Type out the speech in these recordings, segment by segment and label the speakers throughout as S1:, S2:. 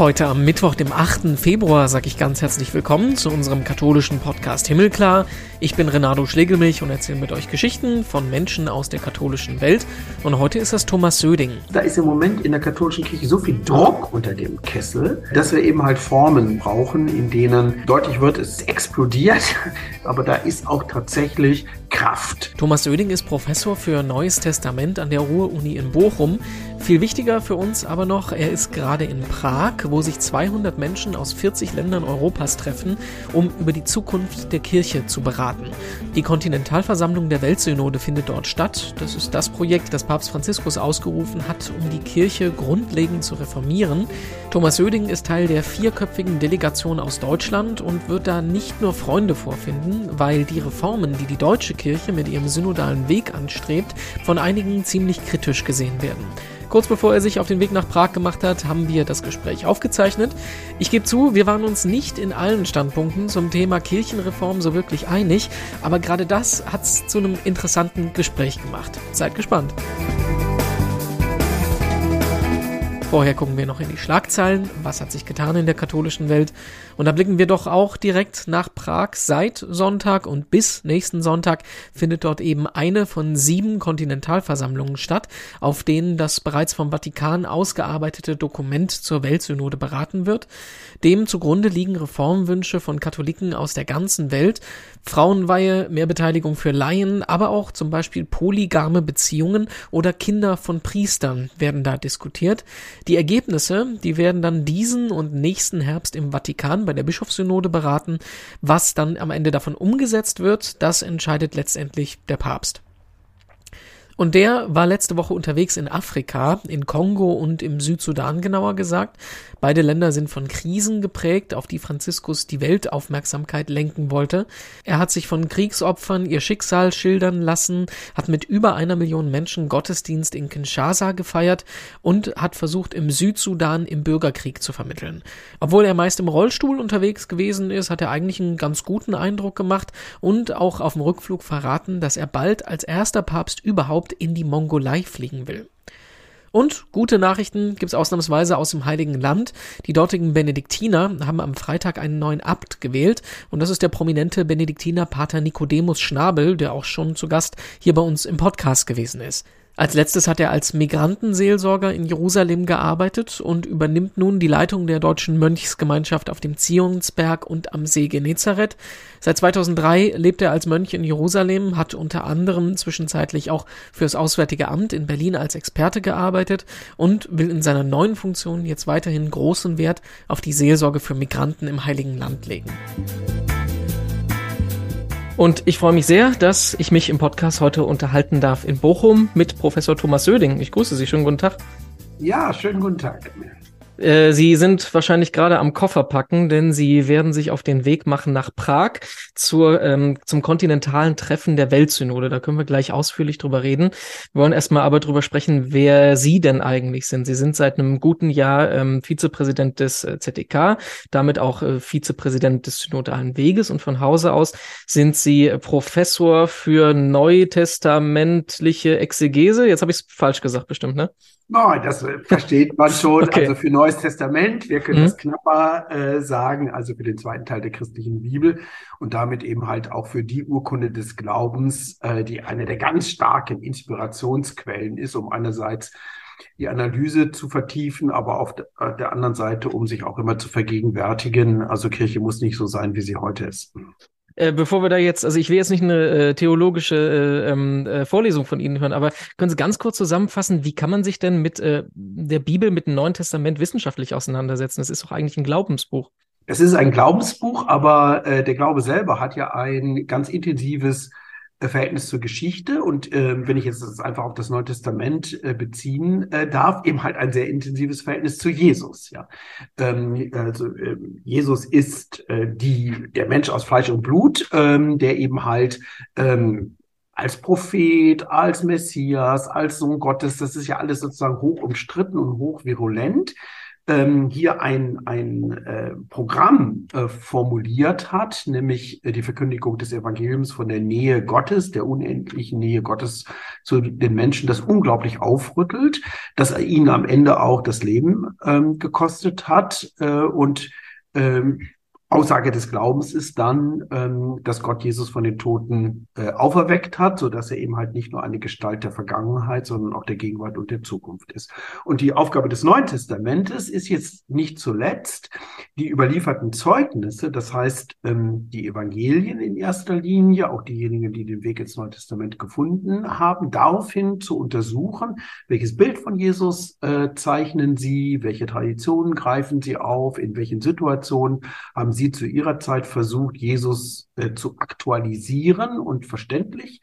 S1: Heute am Mittwoch, dem 8. Februar, sage ich ganz herzlich willkommen zu unserem katholischen Podcast Himmelklar. Ich bin Renato Schlegelmilch und erzähle mit euch Geschichten von Menschen aus der katholischen Welt. Und heute ist das Thomas Söding.
S2: Da ist im Moment in der katholischen Kirche so viel Druck unter dem Kessel, dass wir eben halt Formen brauchen, in denen deutlich wird, es explodiert. Aber da ist auch tatsächlich Kraft.
S1: Thomas Söding ist Professor für Neues Testament an der Ruhr-Uni in Bochum. Viel wichtiger für uns aber noch, er ist gerade in Prag, wo sich 200 Menschen aus 40 Ländern Europas treffen, um über die Zukunft der Kirche zu beraten. Die Kontinentalversammlung der Weltsynode findet dort statt. Das ist das Projekt, das Papst Franziskus ausgerufen hat, um die Kirche grundlegend zu reformieren. Thomas Söding ist Teil der vierköpfigen Delegation aus Deutschland und wird da nicht nur Freunde vorfinden, weil die Reformen, die die deutsche Kirche mit ihrem synodalen Weg anstrebt, von einigen ziemlich kritisch gesehen werden. Kurz bevor er sich auf den Weg nach Prag gemacht hat, haben wir das Gespräch aufgezeichnet. Ich gebe zu, wir waren uns nicht in allen Standpunkten zum Thema Kirchenreform so wirklich einig, aber gerade das hat es zu einem interessanten Gespräch gemacht. Seid gespannt. Vorher gucken wir noch in die Schlagzeilen. Was hat sich getan in der katholischen Welt? Und da blicken wir doch auch direkt nach Prag. Seit Sonntag und bis nächsten Sonntag findet dort eben eine von sieben Kontinentalversammlungen statt, auf denen das bereits vom Vatikan ausgearbeitete Dokument zur Weltsynode beraten wird. Dem zugrunde liegen Reformwünsche von Katholiken aus der ganzen Welt, Frauenweihe, mehr Beteiligung für Laien, aber auch zum Beispiel polygame Beziehungen oder Kinder von Priestern werden da diskutiert. Die Ergebnisse, die werden dann diesen und nächsten Herbst im Vatikan bei der Bischofssynode beraten. Was dann am Ende davon umgesetzt wird, das entscheidet letztendlich der Papst. Und der war letzte Woche unterwegs in Afrika, in Kongo und im Südsudan genauer gesagt. Beide Länder sind von Krisen geprägt, auf die Franziskus die Weltaufmerksamkeit lenken wollte. Er hat sich von Kriegsopfern ihr Schicksal schildern lassen, hat mit über einer Million Menschen Gottesdienst in Kinshasa gefeiert und hat versucht, im Südsudan im Bürgerkrieg zu vermitteln. Obwohl er meist im Rollstuhl unterwegs gewesen ist, hat er eigentlich einen ganz guten Eindruck gemacht und auch auf dem Rückflug verraten, dass er bald als erster Papst überhaupt in die Mongolei fliegen will. Und gute Nachrichten gibt's ausnahmsweise aus dem Heiligen Land. Die dortigen Benediktiner haben am Freitag einen neuen Abt gewählt und das ist der prominente Benediktiner Pater Nicodemus Schnabel, der auch schon zu Gast hier bei uns im Podcast gewesen ist. Als letztes hat er als Migrantenseelsorger in Jerusalem gearbeitet und übernimmt nun die Leitung der deutschen Mönchsgemeinschaft auf dem Zionsberg und am See Genezareth. Seit 2003 lebt er als Mönch in Jerusalem, hat unter anderem zwischenzeitlich auch fürs Auswärtige Amt in Berlin als Experte gearbeitet und will in seiner neuen Funktion jetzt weiterhin großen Wert auf die Seelsorge für Migranten im Heiligen Land legen. Und ich freue mich sehr, dass ich mich im Podcast heute unterhalten darf in Bochum mit Professor Thomas Söding. Ich grüße Sie. Schönen guten Tag.
S2: Ja, schönen guten Tag.
S1: Äh, Sie sind wahrscheinlich gerade am Koffer packen, denn Sie werden sich auf den Weg machen nach Prag zur, ähm, zum kontinentalen Treffen der Weltsynode. Da können wir gleich ausführlich drüber reden. Wir wollen erstmal aber drüber sprechen, wer Sie denn eigentlich sind. Sie sind seit einem guten Jahr ähm, Vizepräsident des äh, ZDK, damit auch äh, Vizepräsident des Synodalen Weges und von Hause aus sind Sie Professor für neutestamentliche Exegese. Jetzt habe ich es falsch gesagt, bestimmt, ne?
S2: Oh, das versteht man schon. okay. Also für Neues Testament, wir können mhm. das knapper äh, sagen, also für den zweiten Teil der christlichen Bibel und damit eben halt auch für die Urkunde des Glaubens, äh, die eine der ganz starken Inspirationsquellen ist, um einerseits die Analyse zu vertiefen, aber auf der anderen Seite, um sich auch immer zu vergegenwärtigen. Also Kirche muss nicht so sein, wie sie heute ist.
S1: Äh, bevor wir da jetzt, also ich will jetzt nicht eine äh, theologische äh, ähm, äh, Vorlesung von Ihnen hören, aber können Sie ganz kurz zusammenfassen, wie kann man sich denn mit äh, der Bibel, mit dem Neuen Testament wissenschaftlich auseinandersetzen? Das ist doch eigentlich ein Glaubensbuch.
S2: Es ist ein Glaubensbuch, aber der Glaube selber hat ja ein ganz intensives Verhältnis zur Geschichte und äh, wenn ich jetzt das einfach auf das Neue Testament äh, beziehen äh, darf, eben halt ein sehr intensives Verhältnis zu Jesus. Ja, ähm, also äh, Jesus ist äh, die der Mensch aus Fleisch und Blut, ähm, der eben halt ähm, als Prophet, als Messias, als Sohn Gottes, das ist ja alles sozusagen hoch umstritten und hoch virulent. Ähm, hier ein, ein äh, Programm äh, formuliert hat, nämlich äh, die Verkündigung des Evangeliums von der Nähe Gottes, der unendlichen Nähe Gottes zu den Menschen, das unglaublich aufrüttelt, dass er ihnen am Ende auch das Leben ähm, gekostet hat äh, und ähm, Aussage des Glaubens ist dann, ähm, dass Gott Jesus von den Toten äh, auferweckt hat, so dass er eben halt nicht nur eine Gestalt der Vergangenheit, sondern auch der Gegenwart und der Zukunft ist. Und die Aufgabe des Neuen Testamentes ist jetzt nicht zuletzt die überlieferten Zeugnisse, das heißt ähm, die Evangelien in erster Linie, auch diejenigen, die den Weg ins Neue Testament gefunden haben, daraufhin zu untersuchen, welches Bild von Jesus äh, zeichnen sie, welche Traditionen greifen sie auf, in welchen Situationen haben sie sie zu ihrer Zeit versucht, Jesus äh, zu aktualisieren und verständlich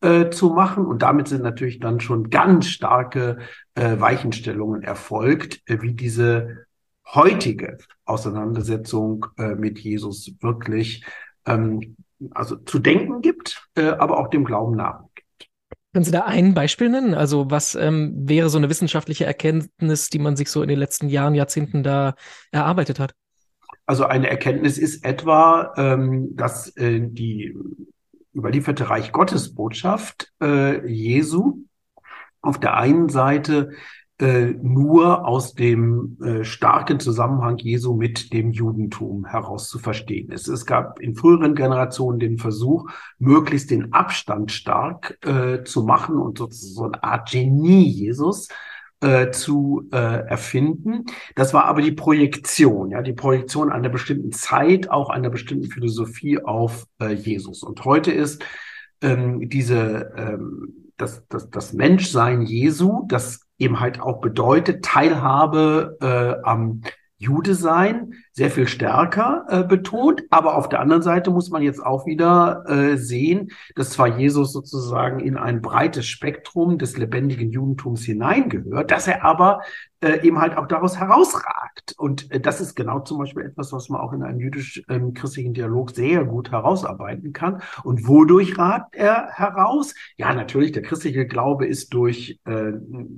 S2: äh, zu machen. Und damit sind natürlich dann schon ganz starke äh, Weichenstellungen erfolgt, äh, wie diese heutige Auseinandersetzung äh, mit Jesus wirklich ähm, also zu denken gibt, aber auch dem Glauben nach.
S3: Können Sie da ein Beispiel nennen? Also was ähm, wäre so eine wissenschaftliche Erkenntnis, die man sich so in den letzten Jahren, Jahrzehnten da erarbeitet hat?
S2: Also eine Erkenntnis ist etwa, ähm, dass äh, die überlieferte Reich Gottes Botschaft äh, Jesu auf der einen Seite äh, nur aus dem äh, starken Zusammenhang Jesu mit dem Judentum heraus zu verstehen ist. Es gab in früheren Generationen den Versuch, möglichst den Abstand stark äh, zu machen und sozusagen so eine Art Genie Jesus äh, zu äh, erfinden. Das war aber die Projektion, ja, die Projektion einer bestimmten Zeit, auch einer bestimmten Philosophie auf äh, Jesus. Und heute ist ähm, diese ähm, das, das, das Menschsein Jesu, das eben halt auch bedeutet Teilhabe äh, am Jude sein, sehr viel stärker äh, betont. Aber auf der anderen Seite muss man jetzt auch wieder äh, sehen, dass zwar Jesus sozusagen in ein breites Spektrum des lebendigen Judentums hineingehört, dass er aber äh, eben halt auch daraus herausragt. Und äh, das ist genau zum Beispiel etwas, was man auch in einem jüdisch-christlichen Dialog sehr gut herausarbeiten kann. Und wodurch ragt er heraus? Ja, natürlich, der christliche Glaube ist durch äh,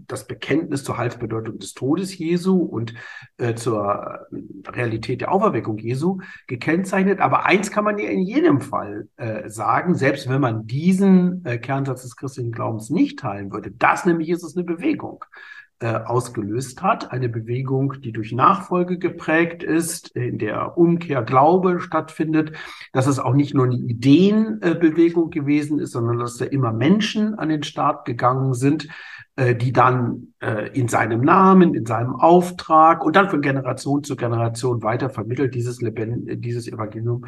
S2: das Bekenntnis zur Heilsbedeutung des Todes Jesu und äh, zur Realität der Auferweckung Jesu gekennzeichnet. Aber eins kann man ja in jedem Fall äh, sagen, selbst wenn man diesen äh, Kernsatz des christlichen Glaubens nicht teilen würde, das nämlich ist es eine Bewegung äh, ausgelöst hat. Eine Bewegung, die durch Nachfolge geprägt ist, in der Umkehr Glaube stattfindet, dass es auch nicht nur eine Ideenbewegung gewesen ist, sondern dass da immer Menschen an den Start gegangen sind, äh, die dann äh, in seinem Namen, in seinem Auftrag und dann von Generation zu Generation weiter vermittelt dieses, Lebend dieses Evangelium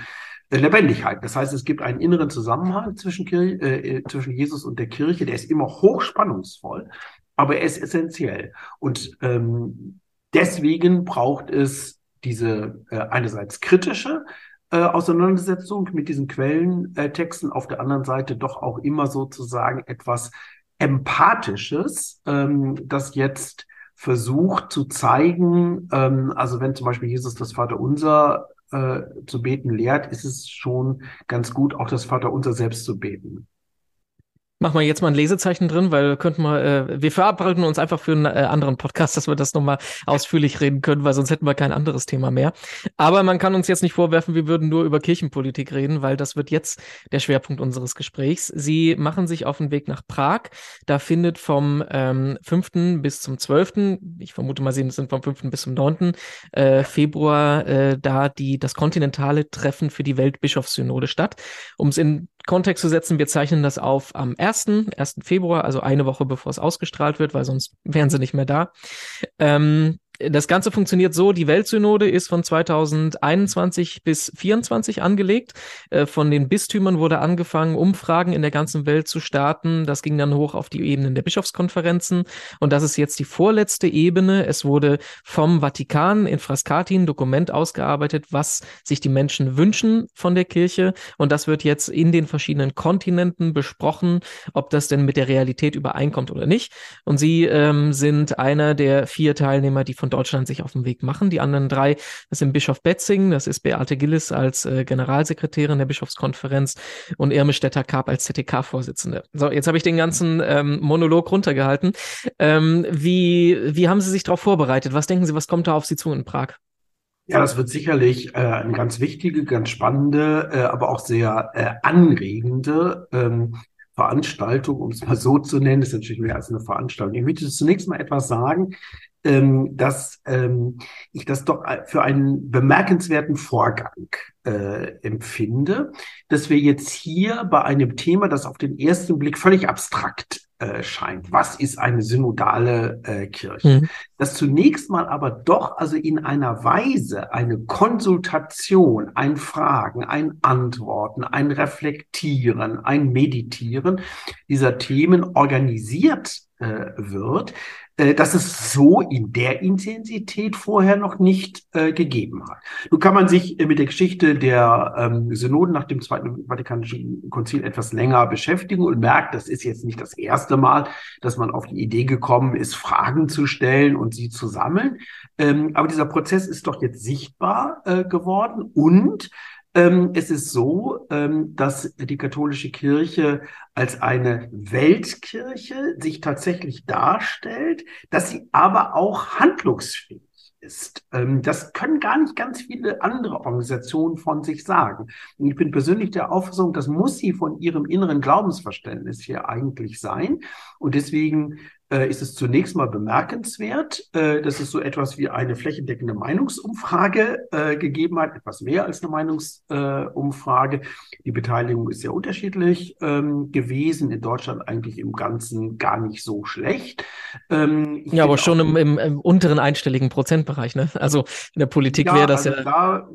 S2: äh, Lebendigkeit. Das heißt, es gibt einen inneren Zusammenhang zwischen, Kirche, äh, zwischen Jesus und der Kirche, der ist immer hochspannungsvoll aber er ist essentiell. Und ähm, deswegen braucht es diese äh, einerseits kritische äh, Auseinandersetzung mit diesen Quellentexten, äh, auf der anderen Seite doch auch immer sozusagen etwas Empathisches, ähm, das jetzt versucht zu zeigen, ähm, also wenn zum Beispiel Jesus das Vaterunser äh, zu beten lehrt, ist es schon ganz gut, auch das Vaterunser selbst zu beten.
S3: Machen wir jetzt mal ein Lesezeichen drin, weil könnten wir, äh, wir verabreden uns einfach für einen äh, anderen Podcast, dass wir das nochmal ausführlich reden können, weil sonst hätten wir kein anderes Thema mehr. Aber man kann uns jetzt nicht vorwerfen, wir würden nur über Kirchenpolitik reden, weil das wird jetzt der Schwerpunkt unseres Gesprächs. Sie machen sich auf den Weg nach Prag. Da findet vom ähm, 5. bis zum 12., ich vermute mal, Sie sind vom 5. bis zum 9. Äh, Februar äh, da die, das kontinentale Treffen für die Weltbischofssynode statt. Um es in Kontext zu setzen, wir zeichnen das auf am 1. 1. Februar, also eine Woche bevor es ausgestrahlt wird, weil sonst wären sie nicht mehr da. Ähm, das Ganze funktioniert so, die Weltsynode ist von 2021 bis 2024 angelegt. Äh, von den Bistümern wurde angefangen, Umfragen in der ganzen Welt zu starten. Das ging dann hoch auf die Ebenen der Bischofskonferenzen. Und das ist jetzt die vorletzte Ebene. Es wurde vom Vatikan in Frascati ein Dokument ausgearbeitet, was sich die Menschen wünschen von der Kirche. Und das wird jetzt in den verschiedenen Kontinenten besprochen, ob das denn mit der Realität übereinkommt oder nicht. Und Sie ähm, sind einer der vier Teilnehmer, die von und Deutschland sich auf den Weg machen. Die anderen drei, das sind Bischof Betzing, das ist Beate Gillis als äh, Generalsekretärin der Bischofskonferenz und Irme Stetter-Karp als ZTK-Vorsitzende. So, jetzt habe ich den ganzen ähm, Monolog runtergehalten. Ähm, wie, wie haben Sie sich darauf vorbereitet? Was denken Sie, was kommt da auf Sie zu in Prag?
S2: Ja, das wird sicherlich äh, eine ganz wichtige, ganz spannende, äh, aber auch sehr äh, anregende ähm, Veranstaltung, um es mal so zu nennen. Ist natürlich mehr als eine Veranstaltung. Ich möchte zunächst mal etwas sagen, ähm, dass ähm, ich das doch für einen bemerkenswerten Vorgang äh, empfinde, dass wir jetzt hier bei einem Thema, das auf den ersten Blick völlig abstrakt äh, scheint. Was ist eine synodale äh, Kirche? Mhm. Das zunächst mal aber doch also in einer Weise eine Konsultation, ein Fragen, ein Antworten, ein Reflektieren, ein Meditieren dieser Themen organisiert äh, wird, dass es so in der Intensität vorher noch nicht äh, gegeben hat. Nun kann man sich äh, mit der Geschichte der ähm, Synoden nach dem Zweiten Vatikanischen Konzil etwas länger beschäftigen und merkt, das ist jetzt nicht das erste Mal, dass man auf die Idee gekommen ist, Fragen zu stellen und sie zu sammeln. Ähm, aber dieser Prozess ist doch jetzt sichtbar äh, geworden und es ist so, ähm, dass die katholische Kirche als eine Weltkirche sich tatsächlich darstellt, dass sie aber auch handlungsfähig ist. Ähm, das können gar nicht ganz viele andere Organisationen von sich sagen. Ich bin persönlich der Auffassung, das muss sie von ihrem inneren Glaubensverständnis hier eigentlich sein. Und deswegen äh, ist es zunächst mal bemerkenswert, äh, dass es so etwas wie eine flächendeckende Meinungsumfrage äh, gegeben hat, etwas mehr als eine Meinungsumfrage. Die Beteiligung ist sehr unterschiedlich ähm, gewesen, in Deutschland eigentlich im Ganzen gar nicht so schlecht.
S3: Ähm, ja, aber schon im, im, im, unteren einstelligen Prozentbereich, ne? Also in der Politik ja, wäre das also ja.
S2: Da,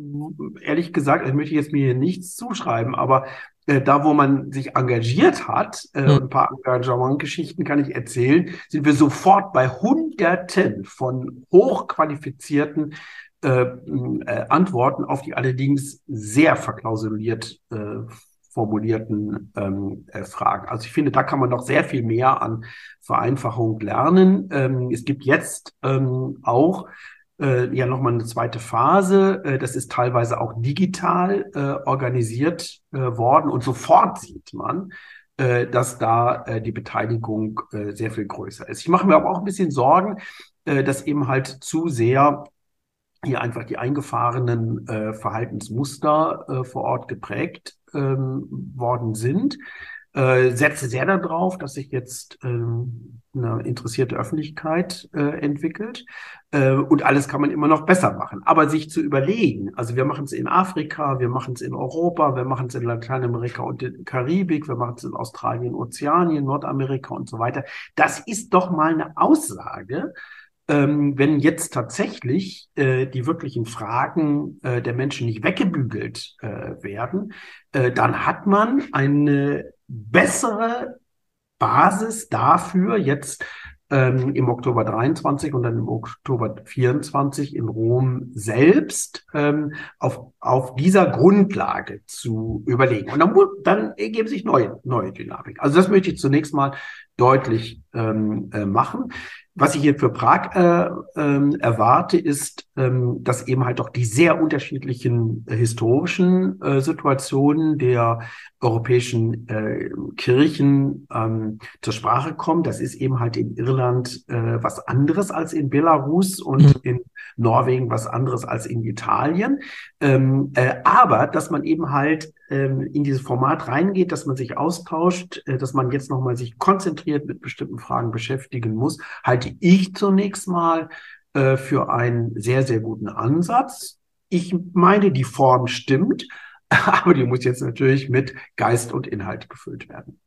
S2: ehrlich gesagt, ich möchte jetzt mir hier nichts zuschreiben, aber äh, da, wo man sich engagiert hat, äh, mhm. ein paar Engagementgeschichten kann ich erzählen, sind wir sofort bei Hunderten von hochqualifizierten äh, äh, Antworten auf die allerdings sehr verklausuliert äh, formulierten ähm, äh, Fragen. Also ich finde, da kann man noch sehr viel mehr an Vereinfachung lernen. Ähm, es gibt jetzt ähm, auch äh, ja nochmal eine zweite Phase. Äh, das ist teilweise auch digital äh, organisiert äh, worden und sofort sieht man, äh, dass da äh, die Beteiligung äh, sehr viel größer ist. Ich mache mir aber auch ein bisschen Sorgen, dass eben halt zu sehr hier einfach die eingefahrenen Verhaltensmuster vor Ort geprägt ähm, worden sind. Äh, setze sehr darauf, dass sich jetzt ähm, eine interessierte Öffentlichkeit äh, entwickelt. Äh, und alles kann man immer noch besser machen. Aber sich zu überlegen, also wir machen es in Afrika, wir machen es in Europa, wir machen es in Lateinamerika und in Karibik, wir machen es in Australien, Ozeanien, Nordamerika und so weiter. Das ist doch mal eine Aussage, ähm, wenn jetzt tatsächlich äh, die wirklichen Fragen äh, der Menschen nicht weggebügelt äh, werden, äh, dann hat man eine bessere Basis dafür, jetzt ähm, im Oktober 23 und dann im Oktober 24 in Rom selbst ähm, auf, auf dieser Grundlage zu überlegen. Und dann, dann ergeben sich neue, neue Dynamik. Also das möchte ich zunächst mal deutlich ähm, äh, machen. Was ich hier für Prag äh, ähm, erwarte, ist, ähm, dass eben halt auch die sehr unterschiedlichen äh, historischen äh, Situationen der europäischen äh, Kirchen ähm, zur Sprache kommen. Das ist eben halt in Irland äh, was anderes als in Belarus und mhm. in Norwegen was anderes als in Italien. Ähm, äh, aber dass man eben halt in dieses Format reingeht, dass man sich austauscht, äh, dass man jetzt nochmal sich konzentriert mit bestimmten Fragen beschäftigen muss, halte ich zunächst mal äh, für einen sehr, sehr guten Ansatz. Ich meine, die Form stimmt, aber die muss jetzt natürlich mit Geist und Inhalt gefüllt werden.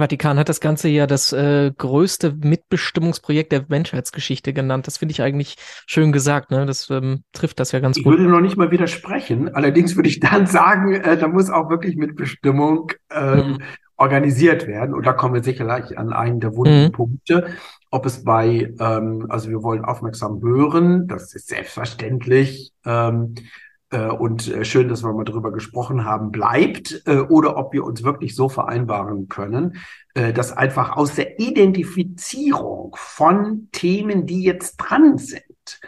S3: Vatikan hat das Ganze ja das äh, größte Mitbestimmungsprojekt der Menschheitsgeschichte genannt. Das finde ich eigentlich schön gesagt. Ne? Das ähm, trifft das ja ganz
S2: ich
S3: gut.
S2: Ich würde noch nicht mal widersprechen. Allerdings würde ich dann sagen, äh, da muss auch wirklich Mitbestimmung ähm, mhm. organisiert werden. Und da kommen wir sicherlich an einen der wunden mhm. Punkte. Ob es bei, ähm, also wir wollen aufmerksam hören, das ist selbstverständlich. Ähm, äh, und äh, schön, dass wir mal drüber gesprochen haben, bleibt äh, oder ob wir uns wirklich so vereinbaren können, dass einfach aus der Identifizierung von Themen, die jetzt dran sind,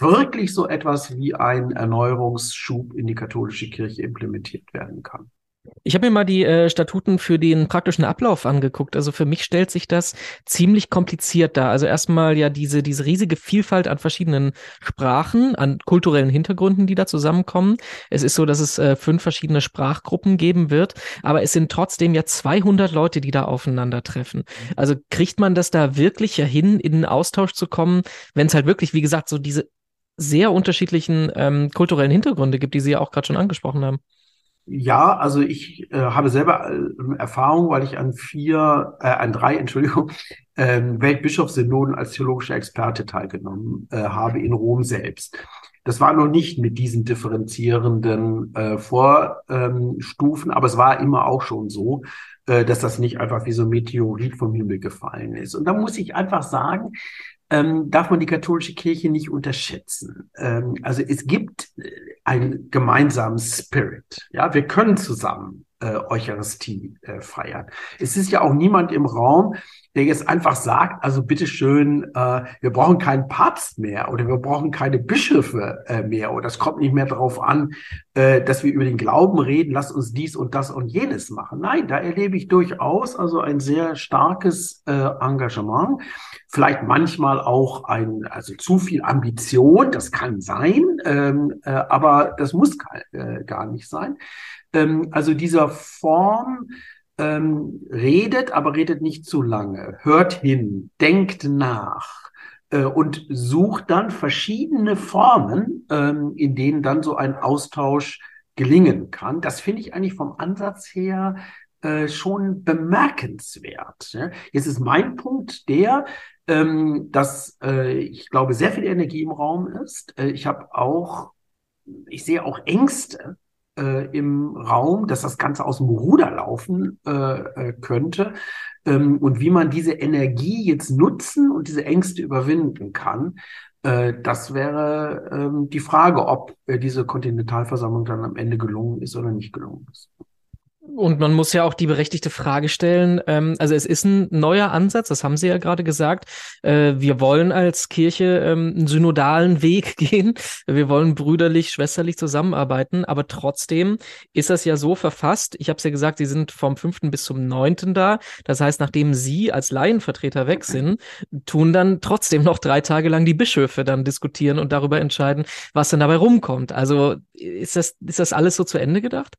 S2: wirklich so etwas wie ein Erneuerungsschub in die katholische Kirche implementiert werden kann.
S3: Ich habe mir mal die äh, Statuten für den praktischen Ablauf angeguckt. Also für mich stellt sich das ziemlich kompliziert dar. Also erstmal ja diese, diese riesige Vielfalt an verschiedenen Sprachen, an kulturellen Hintergründen, die da zusammenkommen. Es ist so, dass es äh, fünf verschiedene Sprachgruppen geben wird, aber es sind trotzdem ja 200 Leute, die da aufeinandertreffen. Also kriegt man das da wirklich ja hin, in einen Austausch zu kommen, wenn es halt wirklich, wie gesagt, so diese sehr unterschiedlichen ähm, kulturellen Hintergründe gibt, die Sie ja auch gerade schon angesprochen haben.
S2: Ja, also ich äh, habe selber äh, Erfahrung, weil ich an vier, äh, an drei, Entschuldigung, äh, Weltbischofssynoden als theologischer Experte teilgenommen äh, habe in Rom selbst. Das war noch nicht mit diesen differenzierenden äh, Vorstufen, aber es war immer auch schon so, äh, dass das nicht einfach wie so ein Meteorit vom Himmel gefallen ist. Und da muss ich einfach sagen, ähm, darf man die katholische Kirche nicht unterschätzen. Ähm, also es gibt äh, einen gemeinsamen Spirit. Ja, wir können zusammen äh, Eucharistie äh, feiern. Es ist ja auch niemand im Raum, der jetzt einfach sagt, also bitteschön, äh, wir brauchen keinen Papst mehr oder wir brauchen keine Bischöfe äh, mehr oder es kommt nicht mehr darauf an, äh, dass wir über den Glauben reden, lasst uns dies und das und jenes machen. Nein, da erlebe ich durchaus also ein sehr starkes äh, Engagement, vielleicht manchmal auch ein, also zu viel Ambition, das kann sein, ähm, äh, aber das muss gar, äh, gar nicht sein. Ähm, also dieser Form, ähm, redet, aber redet nicht zu lange, hört hin, denkt nach äh, und sucht dann verschiedene Formen, ähm, in denen dann so ein Austausch gelingen kann. Das finde ich eigentlich vom Ansatz her äh, schon bemerkenswert. Ja? Jetzt ist mein Punkt der, ähm, dass äh, ich glaube, sehr viel Energie im Raum ist. Äh, ich habe auch, ich sehe auch Ängste äh, im Raum, dass das Ganze aus dem Ruder laufen äh, äh, könnte ähm, und wie man diese Energie jetzt nutzen und diese Ängste überwinden kann. Äh, das wäre ähm, die Frage, ob äh, diese Kontinentalversammlung dann am Ende gelungen ist oder nicht gelungen ist.
S3: Und man muss ja auch die berechtigte Frage stellen, ähm, also es ist ein neuer Ansatz, das haben Sie ja gerade gesagt. Äh, wir wollen als Kirche ähm, einen synodalen Weg gehen. Wir wollen brüderlich, schwesterlich zusammenarbeiten, aber trotzdem ist das ja so verfasst. Ich habe es ja gesagt, Sie sind vom fünften bis zum neunten da. Das heißt, nachdem Sie als Laienvertreter weg sind, tun dann trotzdem noch drei Tage lang die Bischöfe dann diskutieren und darüber entscheiden, was dann dabei rumkommt. Also ist das, ist das alles so zu Ende gedacht?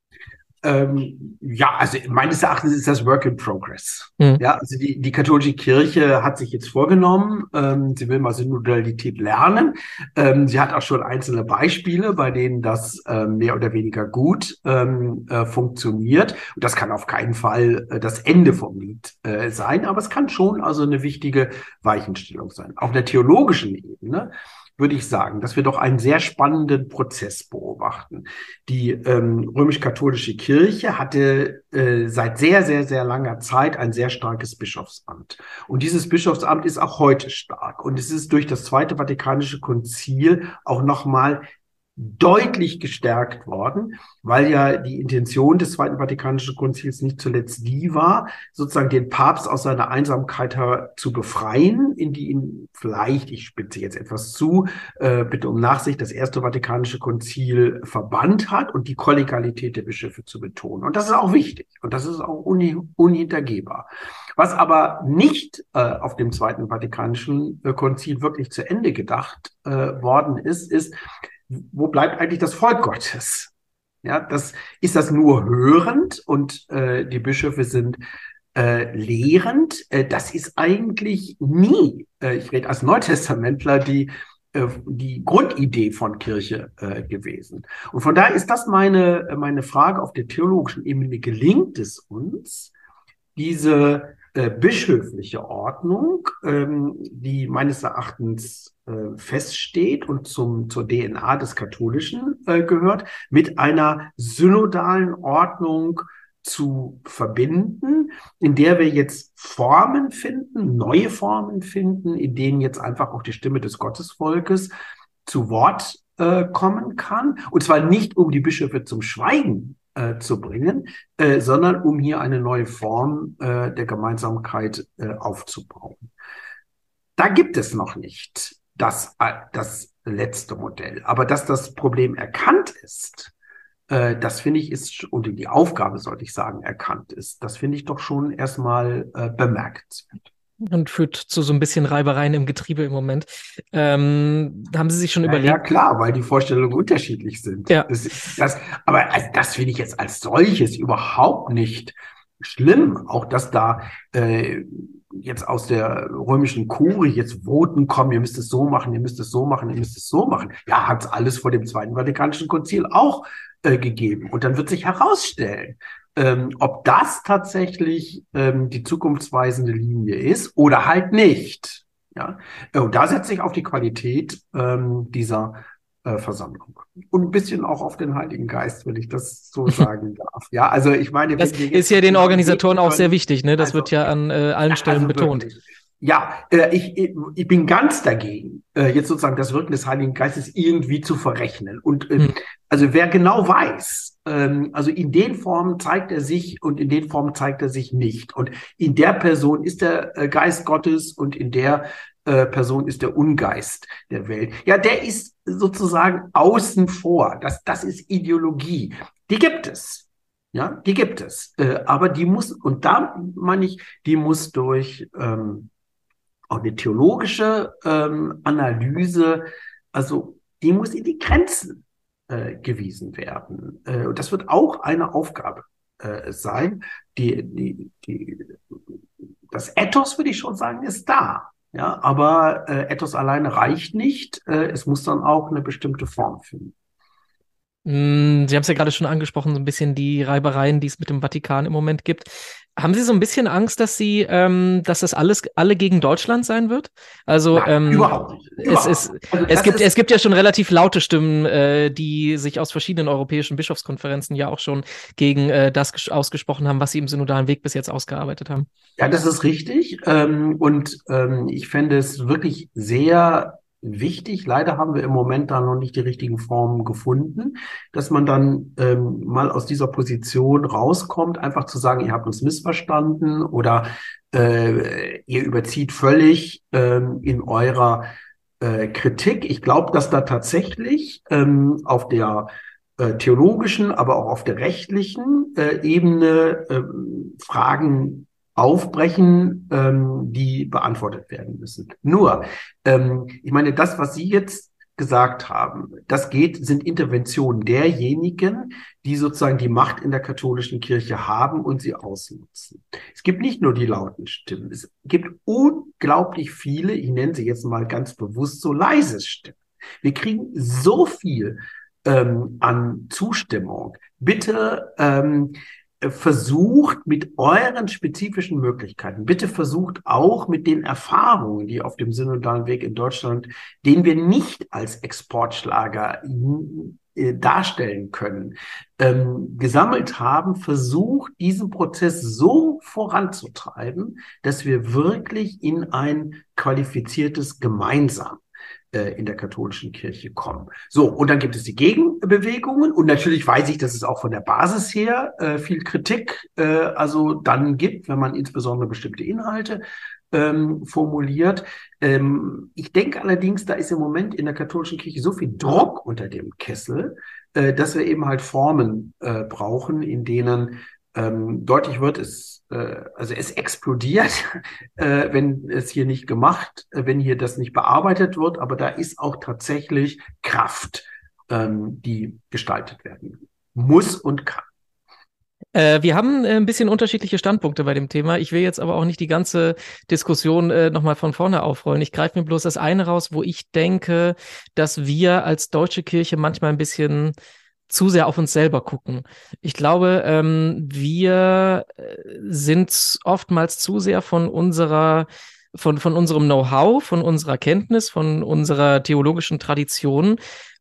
S2: Ähm, ja, also meines Erachtens ist das Work in Progress. Mhm. Ja, also die, die katholische Kirche hat sich jetzt vorgenommen, ähm, sie will mal Synodalität lernen. Ähm, sie hat auch schon einzelne Beispiele, bei denen das ähm, mehr oder weniger gut ähm, äh, funktioniert. Und das kann auf keinen Fall äh, das Ende vom Lied äh, sein, aber es kann schon also eine wichtige Weichenstellung sein. Auf der theologischen Ebene würde ich sagen, dass wir doch einen sehr spannenden Prozess beobachten. Die ähm, römisch-katholische Kirche hatte äh, seit sehr, sehr, sehr langer Zeit ein sehr starkes Bischofsamt. Und dieses Bischofsamt ist auch heute stark. Und es ist durch das Zweite Vatikanische Konzil auch nochmal deutlich gestärkt worden, weil ja die Intention des Zweiten Vatikanischen Konzils nicht zuletzt die war, sozusagen den Papst aus seiner Einsamkeit zu befreien, in die ihn vielleicht, ich spitze jetzt etwas zu, äh, bitte um Nachsicht, das Erste Vatikanische Konzil verbannt hat und die Kollegialität der Bischöfe zu betonen. Und das ist auch wichtig und das ist auch unhintergehbar. Was aber nicht äh, auf dem Zweiten Vatikanischen äh, Konzil wirklich zu Ende gedacht äh, worden ist, ist, wo bleibt eigentlich das Volk Gottes? Ja, das ist das nur hörend und äh, die Bischöfe sind äh, lehrend. Äh, das ist eigentlich nie, äh, ich rede als Neutestamentler, die äh, die Grundidee von Kirche äh, gewesen. Und von daher ist das meine, meine Frage auf der theologischen Ebene. Gelingt es uns, diese äh, bischöfliche Ordnung, ähm, die meines Erachtens äh, feststeht und zum, zur DNA des Katholischen äh, gehört, mit einer synodalen Ordnung zu verbinden, in der wir jetzt Formen finden, neue Formen finden, in denen jetzt einfach auch die Stimme des Gottesvolkes zu Wort äh, kommen kann. Und zwar nicht, um die Bischöfe zum Schweigen äh, zu bringen, äh, sondern um hier eine neue Form äh, der Gemeinsamkeit äh, aufzubauen. Da gibt es noch nicht das, äh, das letzte Modell. Aber dass das Problem erkannt ist, äh, das finde ich ist, und die Aufgabe, sollte ich sagen, erkannt ist, das finde ich doch schon erstmal äh, bemerkenswert
S3: und führt zu so ein bisschen Reibereien im Getriebe im Moment. Ähm, haben Sie sich schon
S2: ja,
S3: überlegt?
S2: Ja, klar, weil die Vorstellungen unterschiedlich sind.
S3: Ja.
S2: Das, das, aber das finde ich jetzt als solches überhaupt nicht schlimm. Auch dass da äh, jetzt aus der römischen Kurie jetzt Voten kommen, ihr müsst es so machen, ihr müsst es so machen, ihr müsst es so machen. Ja, hat es alles vor dem Zweiten Vatikanischen Konzil auch äh, gegeben. Und dann wird sich herausstellen, ähm, ob das tatsächlich ähm, die zukunftsweisende Linie ist oder halt nicht. Ja, und da setze ich auf die Qualität ähm, dieser äh, Versammlung und ein bisschen auch auf den Heiligen Geist, wenn ich das so sagen darf. Ja, also ich meine,
S3: das ist ja den Organisatoren auch sehr wichtig. Ne, das also, wird ja an äh, allen Stellen also betont.
S2: Wirklich. Ja, äh, ich, ich bin ganz dagegen, äh, jetzt sozusagen das Wirken des Heiligen Geistes irgendwie zu verrechnen. Und äh, hm. also wer genau weiß, ähm, also in den Formen zeigt er sich und in den Formen zeigt er sich nicht. Und in der Person ist der äh, Geist Gottes und in der äh, Person ist der Ungeist der Welt. Ja, der ist sozusagen außen vor. Das, das ist Ideologie. Die gibt es. Ja, die gibt es. Äh, aber die muss, und da meine ich, die muss durch ähm, auch eine theologische ähm, Analyse, also die muss in die Grenzen äh, gewiesen werden. Äh, und das wird auch eine Aufgabe äh, sein. Die, die, die, das Ethos, würde ich schon sagen, ist da. Ja, aber äh, Ethos alleine reicht nicht. Äh, es muss dann auch eine bestimmte Form finden.
S3: Mm, Sie haben es ja gerade schon angesprochen, so ein bisschen die Reibereien, die es mit dem Vatikan im Moment gibt. Haben Sie so ein bisschen Angst, dass Sie, ähm, dass das alles alle gegen Deutschland sein wird? Also Nein, ähm, überhaupt nicht. Überhaupt. Es, ist, also es gibt es gibt ja schon relativ laute Stimmen, äh, die sich aus verschiedenen europäischen Bischofskonferenzen ja auch schon gegen äh, das ausgesprochen haben, was sie im synodalen Weg bis jetzt ausgearbeitet haben.
S2: Ja, das ist richtig. Ähm, und ähm, ich fände es wirklich sehr wichtig. Leider haben wir im Moment da noch nicht die richtigen Formen gefunden, dass man dann ähm, mal aus dieser Position rauskommt, einfach zu sagen, ihr habt uns missverstanden oder äh, ihr überzieht völlig ähm, in eurer äh, Kritik. Ich glaube, dass da tatsächlich ähm, auf der äh, theologischen, aber auch auf der rechtlichen äh, Ebene äh, Fragen aufbrechen, ähm, die beantwortet werden müssen. Nur, ähm, ich meine, das, was Sie jetzt gesagt haben, das geht, sind Interventionen derjenigen, die sozusagen die Macht in der katholischen Kirche haben und sie ausnutzen. Es gibt nicht nur die lauten Stimmen, es gibt unglaublich viele, ich nenne sie jetzt mal ganz bewusst so leise Stimmen. Wir kriegen so viel ähm, an Zustimmung. Bitte ähm, versucht mit euren spezifischen Möglichkeiten, bitte versucht auch mit den Erfahrungen, die auf dem synodalen Weg in Deutschland, den wir nicht als Exportschlager äh, darstellen können, ähm, gesammelt haben, versucht diesen Prozess so voranzutreiben, dass wir wirklich in ein qualifiziertes Gemeinsam in der katholischen Kirche kommen. So, und dann gibt es die Gegenbewegungen und natürlich weiß ich, dass es auch von der Basis her äh, viel Kritik äh, also dann gibt, wenn man insbesondere bestimmte Inhalte ähm, formuliert. Ähm, ich denke allerdings, da ist im Moment in der katholischen Kirche so viel Druck unter dem Kessel, äh, dass wir eben halt Formen äh, brauchen, in denen ähm, deutlich wird, es, äh, also es explodiert, äh, wenn es hier nicht gemacht, äh, wenn hier das nicht bearbeitet wird, aber da ist auch tatsächlich Kraft, ähm, die gestaltet werden muss und kann.
S3: Äh, wir haben äh, ein bisschen unterschiedliche Standpunkte bei dem Thema. Ich will jetzt aber auch nicht die ganze Diskussion äh, nochmal von vorne aufrollen. Ich greife mir bloß das eine raus, wo ich denke, dass wir als deutsche Kirche manchmal ein bisschen zu sehr auf uns selber gucken. Ich glaube, ähm, wir äh, sind oftmals zu sehr von unserer von, von unserem Know-how, von unserer Kenntnis, von unserer theologischen Tradition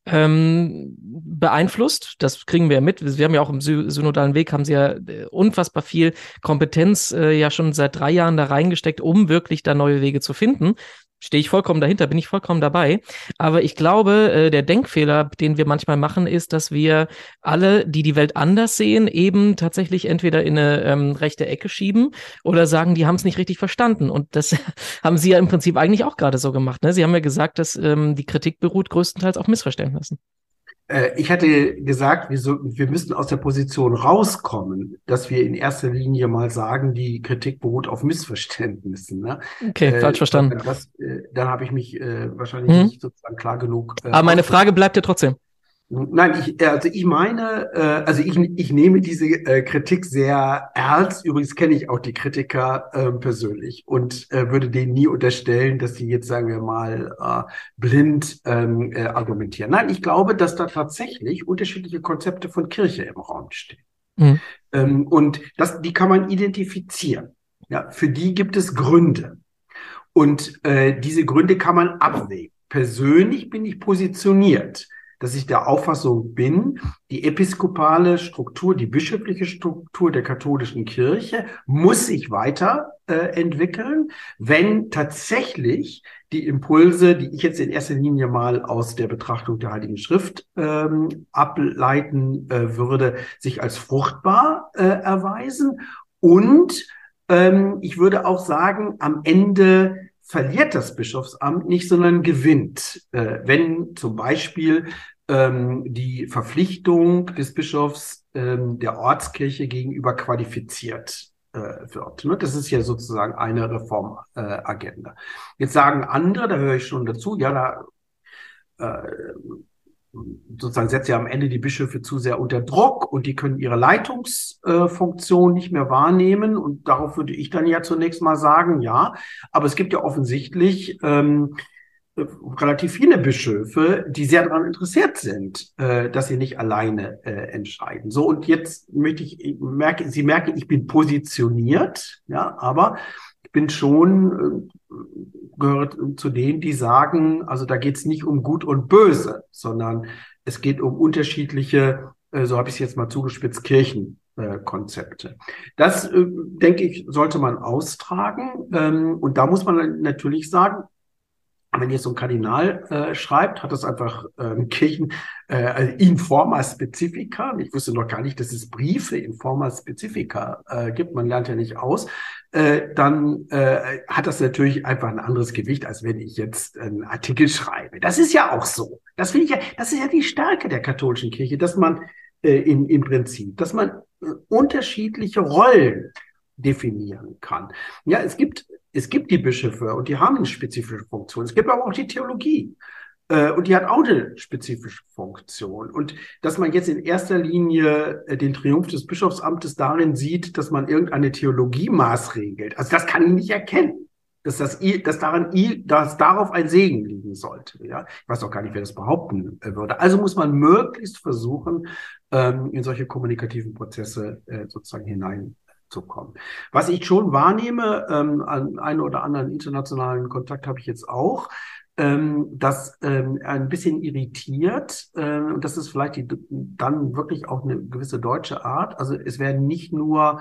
S3: ähm, beeinflusst. Das kriegen wir ja mit. Wir haben ja auch im synodalen Weg haben sie ja äh, unfassbar viel Kompetenz äh, ja schon seit drei Jahren da reingesteckt, um wirklich da neue Wege zu finden. Stehe ich vollkommen dahinter, bin ich vollkommen dabei. Aber ich glaube, äh, der Denkfehler, den wir manchmal machen, ist, dass wir alle, die die Welt anders sehen, eben tatsächlich entweder in eine ähm, rechte Ecke schieben oder sagen, die haben es nicht richtig verstanden. Und das haben Sie ja im Prinzip eigentlich auch gerade so gemacht. Ne? Sie haben ja gesagt, dass ähm, die Kritik beruht größtenteils auf Missverständnissen.
S2: Äh, ich hatte gesagt, wir, so, wir müssten aus der Position rauskommen, dass wir in erster Linie mal sagen, die Kritik beruht auf Missverständnissen. Ne?
S3: Okay, äh, falsch verstanden.
S2: Das, äh, dann habe ich mich äh, wahrscheinlich mhm. nicht sozusagen klar genug.
S3: Äh, Aber meine Frage bleibt ja trotzdem.
S2: Nein, ich, also ich meine, äh, also ich, ich nehme diese äh, Kritik sehr ernst. Übrigens kenne ich auch die Kritiker äh, persönlich und äh, würde denen nie unterstellen, dass sie jetzt, sagen wir mal, äh, blind ähm, äh, argumentieren. Nein, ich glaube, dass da tatsächlich unterschiedliche Konzepte von Kirche im Raum stehen. Mhm. Ähm, und das, die kann man identifizieren. Ja, für die gibt es Gründe. Und äh, diese Gründe kann man abwägen. Persönlich bin ich positioniert dass ich der Auffassung bin, die episkopale Struktur, die bischöfliche Struktur der katholischen Kirche muss sich weiterentwickeln, äh, wenn tatsächlich die Impulse, die ich jetzt in erster Linie mal aus der Betrachtung der Heiligen Schrift ähm, ableiten äh, würde, sich als fruchtbar äh, erweisen. Und ähm, ich würde auch sagen, am Ende verliert das Bischofsamt nicht, sondern gewinnt. Äh, wenn zum Beispiel ähm, die Verpflichtung des Bischofs ähm, der Ortskirche gegenüber qualifiziert äh, wird. Ne? Das ist ja sozusagen eine Reformagenda. Jetzt sagen andere, da höre ich schon dazu, ja, da äh, sozusagen setzt ja am Ende die Bischöfe zu sehr unter Druck und die können ihre Leitungsfunktion äh, nicht mehr wahrnehmen. Und darauf würde ich dann ja zunächst mal sagen, ja, aber es gibt ja offensichtlich ähm, relativ viele Bischöfe, die sehr daran interessiert sind, äh, dass sie nicht alleine äh, entscheiden. So, und jetzt möchte ich, ich merke, Sie merken, ich bin positioniert, ja, aber ich bin schon, äh, gehört zu denen, die sagen, also da geht es nicht um Gut und Böse, sondern es geht um unterschiedliche, äh, so habe ich es jetzt mal zugespitzt, Kirchenkonzepte. Das, äh, denke ich, sollte man austragen. Ähm, und da muss man natürlich sagen, wenn jetzt so ein Kardinal äh, schreibt, hat das einfach ähm, Kirchen äh, in forma specifica. Ich wusste noch gar nicht, dass es Briefe in forma specifica gibt. Man lernt ja nicht aus. Äh, dann äh, hat das natürlich einfach ein anderes Gewicht, als wenn ich jetzt einen Artikel schreibe. Das ist ja auch so. Das finde ich ja, das ist ja die Stärke der katholischen Kirche, dass man äh, in, im Prinzip, dass man äh, unterschiedliche Rollen definieren kann. Ja, es gibt es gibt die Bischöfe und die haben eine spezifische Funktion. Es gibt aber auch die Theologie. Äh, und die hat auch eine spezifische Funktion. Und dass man jetzt in erster Linie äh, den Triumph des Bischofsamtes darin sieht, dass man irgendeine Theologie maßregelt, also das kann ich nicht erkennen. Dass, das, dass, daran, dass darauf ein Segen liegen sollte. Ja? Ich weiß auch gar nicht, wer das behaupten äh, würde. Also muss man möglichst versuchen, ähm, in solche kommunikativen Prozesse sozusagen hinein zu kommen. Was ich schon wahrnehme, ähm, an einen oder anderen internationalen Kontakt habe ich jetzt auch, ähm, das ähm, ein bisschen irritiert, äh, und das ist vielleicht die, dann wirklich auch eine gewisse deutsche Art. Also es werden nicht nur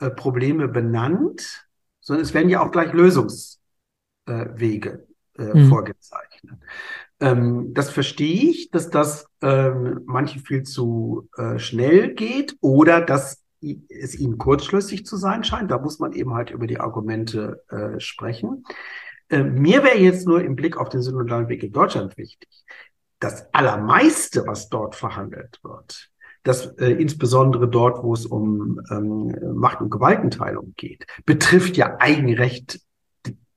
S2: äh, Probleme benannt, sondern es werden ja auch gleich Lösungswege äh, mhm. vorgezeichnet. Ähm, das verstehe ich, dass das ähm, manche viel zu äh, schnell geht oder dass es ihnen kurzschlüssig zu sein scheint. Da muss man eben halt über die Argumente äh, sprechen. Äh, mir wäre jetzt nur im Blick auf den synodalen Weg in Deutschland wichtig, das Allermeiste, was dort verhandelt wird, das äh, insbesondere dort, wo es um ähm, Macht- und Gewaltenteilung geht, betrifft ja Eigenrecht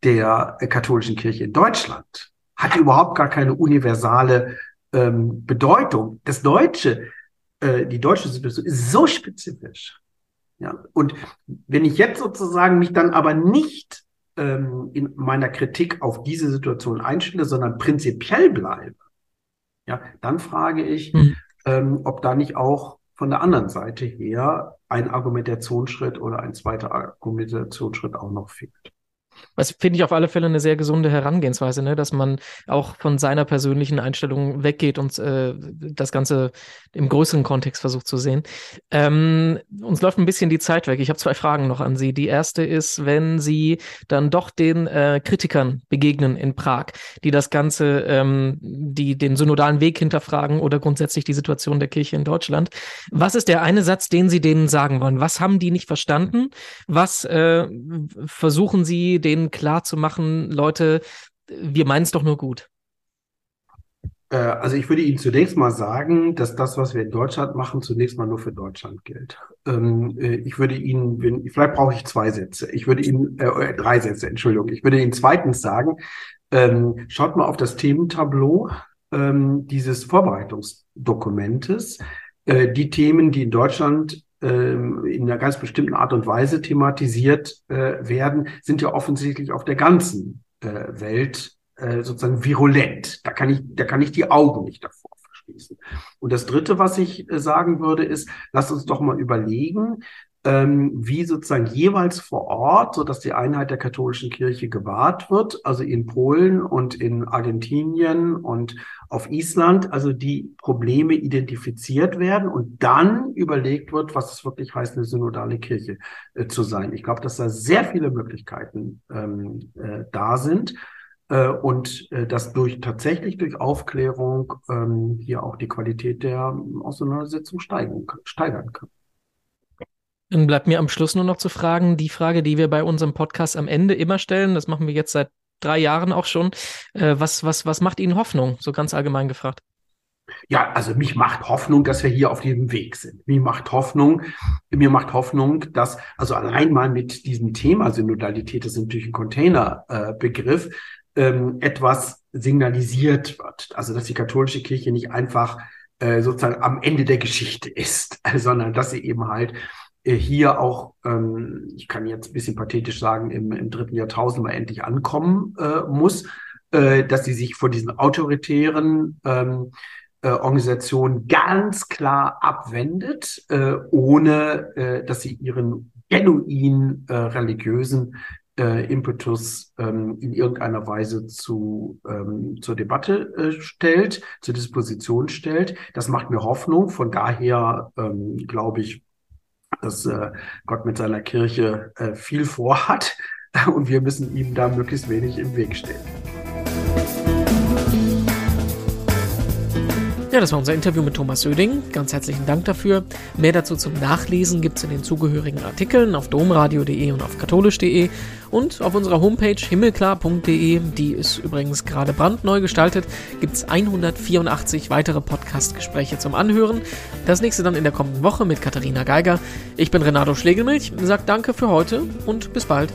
S2: der katholischen Kirche in Deutschland. Hat überhaupt gar keine universale ähm, Bedeutung. Das Deutsche äh, die deutsche Situation ist so spezifisch. Ja, und wenn ich jetzt sozusagen mich dann aber nicht ähm, in meiner Kritik auf diese Situation einstelle, sondern prinzipiell bleibe, ja, dann frage ich, mhm. ähm, ob da nicht auch von der anderen Seite her ein Argumentationsschritt oder ein zweiter Argumentationsschritt auch noch fehlt.
S3: Das finde ich auf alle Fälle eine sehr gesunde Herangehensweise, ne? dass man auch von seiner persönlichen Einstellung weggeht und äh, das Ganze im größeren Kontext versucht zu sehen. Ähm, uns läuft ein bisschen die Zeit weg. Ich habe zwei Fragen noch an Sie. Die erste ist, wenn Sie dann doch den äh, Kritikern begegnen in Prag, die das Ganze, ähm, die den synodalen Weg hinterfragen oder grundsätzlich die Situation der Kirche in Deutschland. Was ist der eine Satz, den Sie denen sagen wollen? Was haben die nicht verstanden? Was äh, versuchen Sie denen klar zu machen, Leute, wir meinen es doch nur gut?
S2: Äh, also ich würde Ihnen zunächst mal sagen, dass das, was wir in Deutschland machen, zunächst mal nur für Deutschland gilt. Ähm, äh, ich würde Ihnen, vielleicht brauche ich zwei Sätze. Ich würde Ihnen, äh, äh, drei Sätze, Entschuldigung. Ich würde Ihnen zweitens sagen, ähm, schaut mal auf das Thementableau ähm, dieses Vorbereitungsdokumentes. Die Themen, die in Deutschland ähm, in einer ganz bestimmten Art und Weise thematisiert äh, werden, sind ja offensichtlich auf der ganzen äh, Welt äh, sozusagen virulent. Da kann ich, da kann ich die Augen nicht davor verschließen. Und das Dritte, was ich äh, sagen würde, ist, lasst uns doch mal überlegen, ähm, wie sozusagen jeweils vor Ort, so dass die Einheit der katholischen Kirche gewahrt wird, also in Polen und in Argentinien und auf Island, also die Probleme identifiziert werden und dann überlegt wird, was es wirklich heißt, eine synodale Kirche äh, zu sein. Ich glaube, dass da sehr viele Möglichkeiten ähm, äh, da sind äh, und äh, dass durch tatsächlich durch Aufklärung ähm, hier auch die Qualität der Auseinandersetzung steigen, steigern kann.
S3: Dann bleibt mir am Schluss nur noch zu fragen, die Frage, die wir bei unserem Podcast am Ende immer stellen, das machen wir jetzt seit drei Jahren auch schon. Äh, was, was, was macht Ihnen Hoffnung? So ganz allgemein gefragt.
S2: Ja, also mich macht Hoffnung, dass wir hier auf diesem Weg sind. Mir macht Hoffnung, mir macht Hoffnung, dass, also allein mal mit diesem Thema Synodalität, das ist natürlich ein Containerbegriff, äh, ähm, etwas signalisiert wird. Also, dass die katholische Kirche nicht einfach äh, sozusagen am Ende der Geschichte ist, sondern dass sie eben halt äh, hier auch, ähm, ich kann jetzt ein bisschen pathetisch sagen, im, im dritten Jahrtausend mal endlich ankommen äh, muss, äh, dass sie sich vor diesen autoritären ähm, äh, Organisationen ganz klar abwendet, äh, ohne äh, dass sie ihren genuin äh, religiösen äh, Impetus ähm, in irgendeiner Weise zu, ähm, zur Debatte äh, stellt, zur Disposition stellt. Das macht mir Hoffnung. Von daher ähm, glaube ich, dass äh, Gott mit seiner Kirche äh, viel vorhat und wir müssen ihm da möglichst wenig im Weg stehen.
S3: Ja, das war unser Interview mit Thomas Söding. Ganz herzlichen Dank dafür. Mehr dazu zum Nachlesen gibt es in den zugehörigen Artikeln auf domradio.de und auf katholisch.de und auf unserer Homepage himmelklar.de, die ist übrigens gerade brandneu gestaltet, gibt es 184 weitere Podcast-Gespräche zum Anhören. Das nächste dann in der kommenden Woche mit Katharina Geiger. Ich bin Renato Schlegelmilch, sagt danke für heute und bis bald.